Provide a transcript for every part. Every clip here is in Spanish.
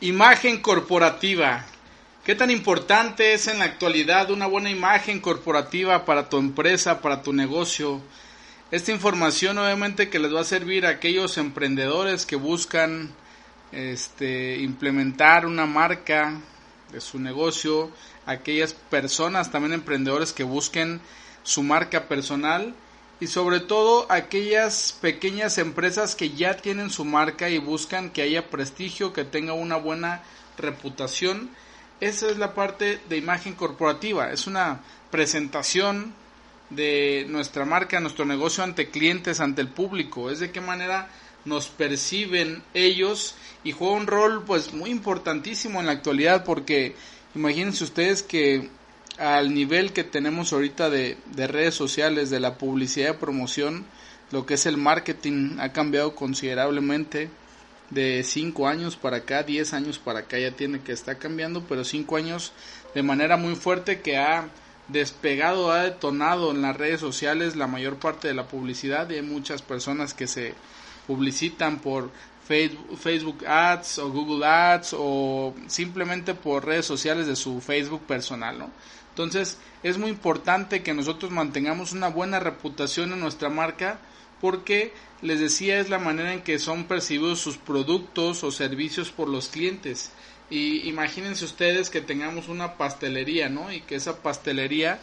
Imagen corporativa. ¿Qué tan importante es en la actualidad una buena imagen corporativa para tu empresa, para tu negocio? Esta información obviamente que les va a servir a aquellos emprendedores que buscan este, implementar una marca de su negocio, aquellas personas también emprendedores que busquen su marca personal y sobre todo aquellas pequeñas empresas que ya tienen su marca y buscan que haya prestigio, que tenga una buena reputación. Esa es la parte de imagen corporativa, es una presentación de nuestra marca, nuestro negocio ante clientes, ante el público, es de qué manera nos perciben ellos. Y juega un rol pues muy importantísimo en la actualidad porque imagínense ustedes que al nivel que tenemos ahorita de, redes sociales, de la publicidad de promoción, lo que es el marketing ha cambiado considerablemente de 5 años para acá, 10 años para acá ya tiene que estar cambiando, pero 5 años de manera muy fuerte que ha despegado, ha detonado en las redes sociales la mayor parte de la publicidad y hay muchas personas que se publicitan por Facebook Ads o Google Ads o simplemente por redes sociales de su Facebook personal, ¿no? Entonces es muy importante que nosotros mantengamos una buena reputación en nuestra marca porque les decía es la manera en que son percibidos sus productos o servicios por los clientes. Y imagínense ustedes que tengamos una pastelería, ¿no? Y que esa pastelería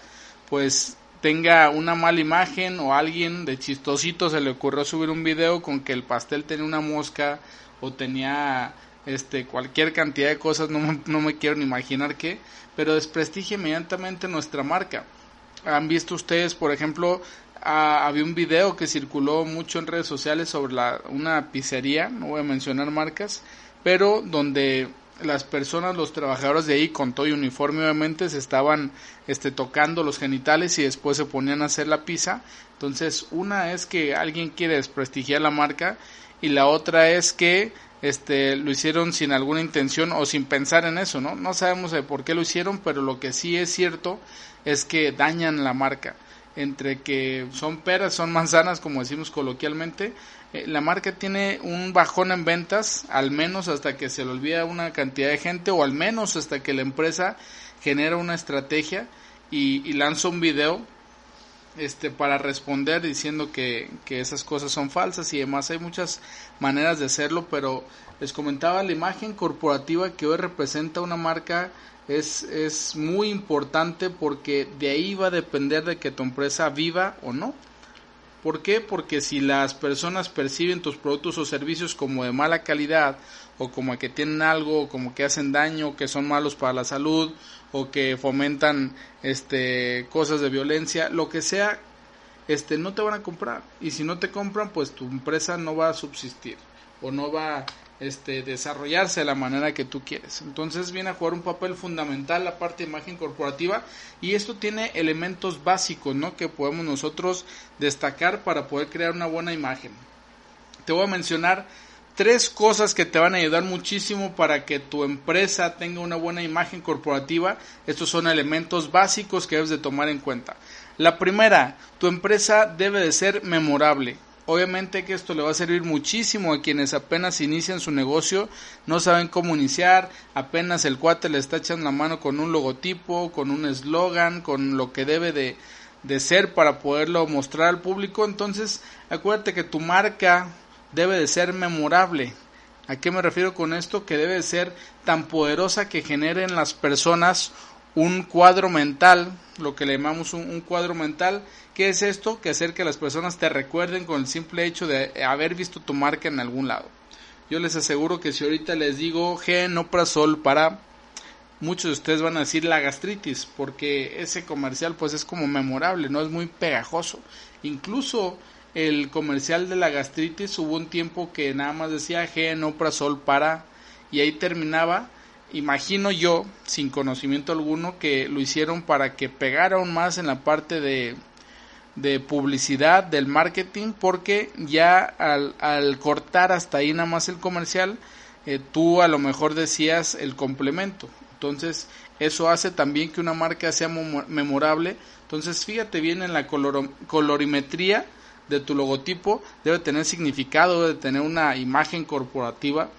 pues tenga una mala imagen o alguien de chistosito se le ocurrió subir un video con que el pastel tenía una mosca o tenía este cualquier cantidad de cosas, no no me quiero ni imaginar qué, pero desprestigia inmediatamente nuestra marca. Han visto ustedes, por ejemplo, había un video que circuló mucho en redes sociales sobre la, una pizzería, no voy a mencionar marcas, pero donde las personas, los trabajadores de ahí con todo y uniforme obviamente se estaban este, tocando los genitales y después se ponían a hacer la pizza. Entonces una es que alguien quiere desprestigiar la marca y la otra es que este, lo hicieron sin alguna intención o sin pensar en eso, ¿no? No sabemos de por qué lo hicieron, pero lo que sí es cierto es que dañan la marca. Entre que son peras, son manzanas, como decimos coloquialmente, eh, la marca tiene un bajón en ventas, al menos hasta que se le olvida una cantidad de gente, o al menos hasta que la empresa genera una estrategia y, y lanza un video este para responder diciendo que, que, esas cosas son falsas y demás. Hay muchas maneras de hacerlo pero les comentaba la imagen corporativa que hoy representa una marca es, es muy importante porque de ahí va a depender de que tu empresa viva o no ¿Por qué? Porque si las personas perciben tus productos o servicios como de mala calidad o como que tienen algo, o como que hacen daño, que son malos para la salud o que fomentan este cosas de violencia, lo que sea, este no te van a comprar y si no te compran, pues tu empresa no va a subsistir o no va este, desarrollarse de la manera que tú quieres. Entonces viene a jugar un papel fundamental la parte de imagen corporativa y esto tiene elementos básicos ¿no? que podemos nosotros destacar para poder crear una buena imagen. Te voy a mencionar tres cosas que te van a ayudar muchísimo para que tu empresa tenga una buena imagen corporativa. Estos son elementos básicos que debes de tomar en cuenta. La primera, tu empresa debe de ser memorable. Obviamente que esto le va a servir muchísimo a quienes apenas inician su negocio, no saben cómo iniciar, apenas el cuate le está echando la mano con un logotipo, con un eslogan, con lo que debe de, de ser para poderlo mostrar al público. Entonces, acuérdate que tu marca debe de ser memorable. ¿A qué me refiero con esto? Que debe de ser tan poderosa que genere en las personas un cuadro mental, lo que le llamamos un, cuadro mental. ¿Qué es esto? Que hacer que las personas te recuerden con el simple hecho de haber visto tu marca en algún lado. Yo les aseguro que si ahorita les digo Genoprazol para muchos de ustedes van a decir la gastritis porque ese comercial pues es como memorable, no es muy pegajoso. Incluso el comercial de la gastritis hubo un tiempo que nada más decía Genoprazol para y ahí terminaba imagino yo, sin conocimiento alguno, que lo hicieron para que pegara aún más en la parte de, de publicidad, del marketing, porque ya al, al, cortar hasta ahí nada más el comercial, eh, tú a lo mejor decías el complemento. Entonces, eso hace también que una marca sea memorable. Entonces, fíjate bien en la colorimetría de tu logotipo, debe tener significado, debe tener una imagen corporativa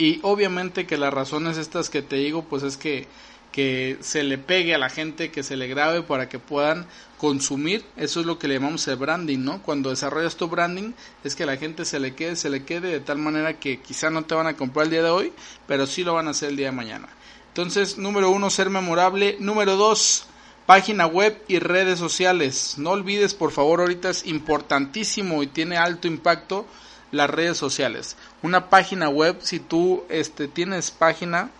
Y obviamente que las razones estas que te digo, pues es que, que se le pegue a la gente, que se le grabe para que puedan consumir. Eso es lo que le llamamos el branding, ¿no? Cuando desarrollas tu branding, es que la gente se le quede, se le quede de tal manera que quizá no te van a comprar el día de hoy, pero sí lo van a hacer el día de mañana. Entonces, número uno, ser memorable. Número dos, página web y redes sociales. No olvides, por favor, ahorita es importantísimo y tiene alto impacto las redes sociales. Una página web, si tú este, tienes página,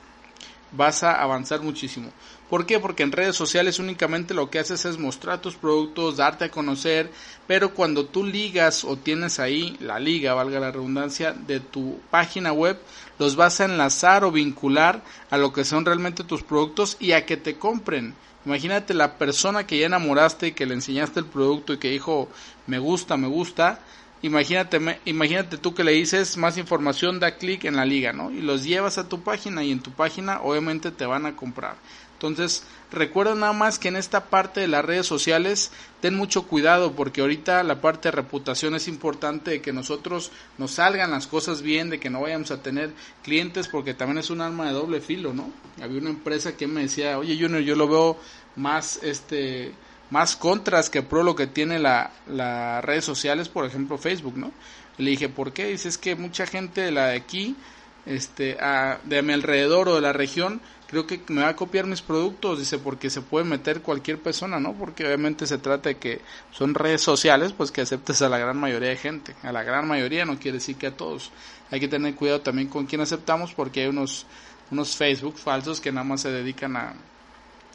vas a avanzar muchísimo. ¿Por qué? Porque en redes sociales únicamente lo que haces es mostrar tus productos, darte a conocer, pero cuando tú ligas o tienes ahí la liga, valga la redundancia, de tu página web, los vas a enlazar o vincular a lo que son realmente tus productos y a que te compren. Imagínate la persona que ya enamoraste y que le enseñaste el producto y que dijo me gusta, me gusta, Imagínate, imagínate tú que le dices más información, da clic en la liga, ¿no? Y los llevas a tu página y en tu página obviamente te van a comprar. Entonces, recuerda nada más que en esta parte de las redes sociales ten mucho cuidado porque ahorita la parte de reputación es importante de que nosotros nos salgan las cosas bien, de que no vayamos a tener clientes porque también es un arma de doble filo, ¿no? Había una empresa que me decía, oye Junior, yo lo veo más este más contras que pro lo que tiene las la redes sociales, por ejemplo Facebook, ¿no? Le dije, ¿por qué? Dice, es que mucha gente de la de aquí, este, de mi alrededor o de la región, creo que me va a copiar mis productos, dice, porque se puede meter cualquier persona, ¿no? Porque obviamente se trata de que son redes sociales, pues que aceptes a la gran mayoría de gente. A la gran mayoría no quiere decir que a todos. Hay que tener cuidado también con quién aceptamos, porque hay unos, unos Facebook falsos que nada más se dedican a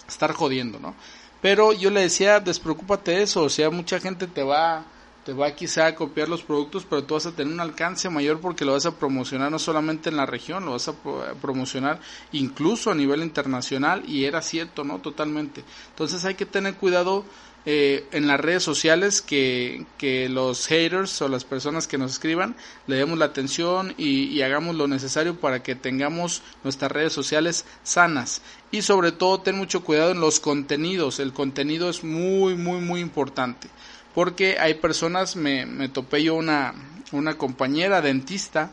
estar jodiendo, ¿no? Pero yo le decía, despreocúpate de eso, o sea, mucha gente te va, te va quizá a copiar los productos, pero tú vas a tener un alcance mayor porque lo vas a promocionar no solamente en la región, lo vas a promocionar incluso a nivel internacional y era cierto, ¿no? Totalmente. Entonces hay que tener cuidado eh, en las redes sociales que, que, los haters o las personas que nos escriban le demos la atención y, y, hagamos lo necesario para que tengamos nuestras redes sociales sanas. Y sobre todo ten mucho cuidado en los contenidos. El contenido es muy muy muy importante. Porque hay personas me, me topé yo una, una compañera dentista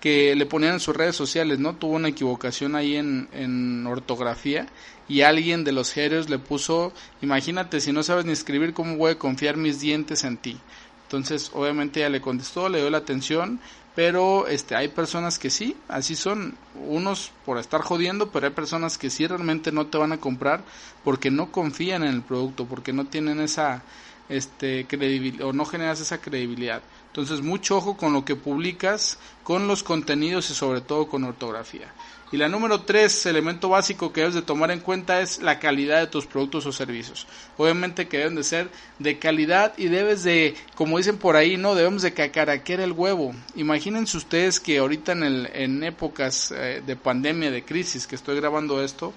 que le ponían en sus redes sociales, ¿no? Tuvo una equivocación ahí en, en ortografía y alguien de los haters le puso, imagínate, si no sabes ni escribir, ¿cómo voy a confiar mis dientes en ti? Entonces, obviamente ella le contestó, le dio la atención, pero este hay personas que sí, así son, unos por estar jodiendo, pero hay personas que sí realmente no te van a comprar porque no confían en el producto, porque no tienen esa este credibilidad o no generas esa credibilidad. Entonces, mucho ojo con lo que publicas, con los contenidos y sobre todo con ortografía. Y la número tres, elemento básico que debes de tomar en cuenta es la calidad de tus productos o servicios. Obviamente que deben de ser de calidad y debes de, como dicen por ahí, no debemos de cacaraquear el huevo. Imagínense ustedes que ahorita en, el, en épocas eh, de pandemia, de crisis, que estoy grabando esto,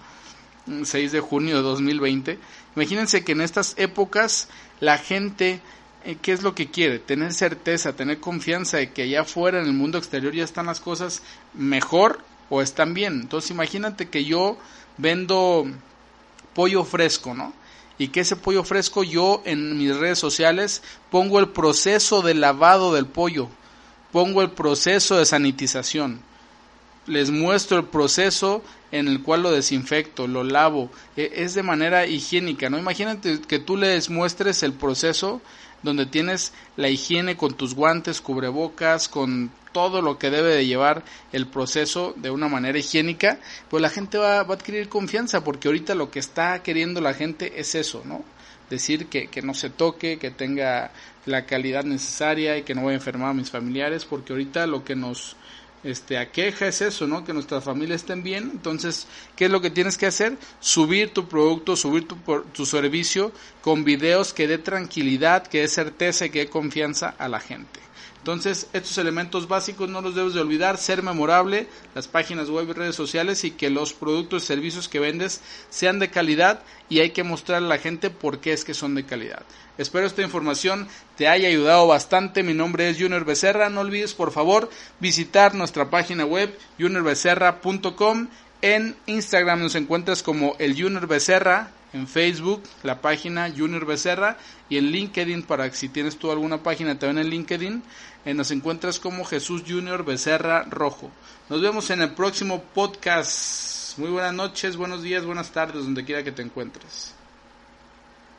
6 de junio de 2020, imagínense que en estas épocas la gente eh, ¿qué es lo que quiere? Tener certeza, tener confianza de que allá afuera en el mundo exterior ya están las cosas mejor o están bien. Entonces imagínate que yo vendo pollo fresco, ¿no? Y que ese pollo fresco yo en mis redes sociales pongo el proceso de lavado del pollo, pongo el proceso de sanitización, les muestro el proceso en el cual lo desinfecto, lo lavo, e, es de manera higiénica, ¿no? Imagínate que tú les muestres el proceso donde tienes la higiene con tus guantes, cubrebocas, con todo lo que debe de llevar el proceso de una manera higiénica, pues la gente va, va a adquirir confianza, porque ahorita lo que está queriendo la gente es eso, ¿no? Decir que, que no se toque, que tenga la calidad necesaria y que no vaya a enfermar a mis familiares, porque ahorita lo que nos este, aqueja es eso, ¿no? Que nuestra familia estén bien. Entonces, ¿qué es lo que tienes que hacer? Subir tu producto, subir tu, tu servicio con videos que dé tranquilidad, que dé certeza y que dé confianza a la gente. Entonces, estos elementos básicos no los debes de olvidar, ser memorable, las páginas web y redes sociales y que los productos y servicios que vendes sean de calidad y hay que mostrarle a la gente por qué es que son de calidad. Espero esta información te haya ayudado bastante. Mi nombre es Junior Becerra. No olvides, por favor, visitar nuestra página web juniorbecerra.com. En Instagram nos encuentras como el Junior Becerra en Facebook, la página Junior Becerra y en LinkedIn para si tienes tú alguna página también en LinkedIn, eh, nos encuentras como Jesús Junior Becerra Rojo. Nos vemos en el próximo podcast. Muy buenas noches, buenos días, buenas tardes, donde quiera que te encuentres.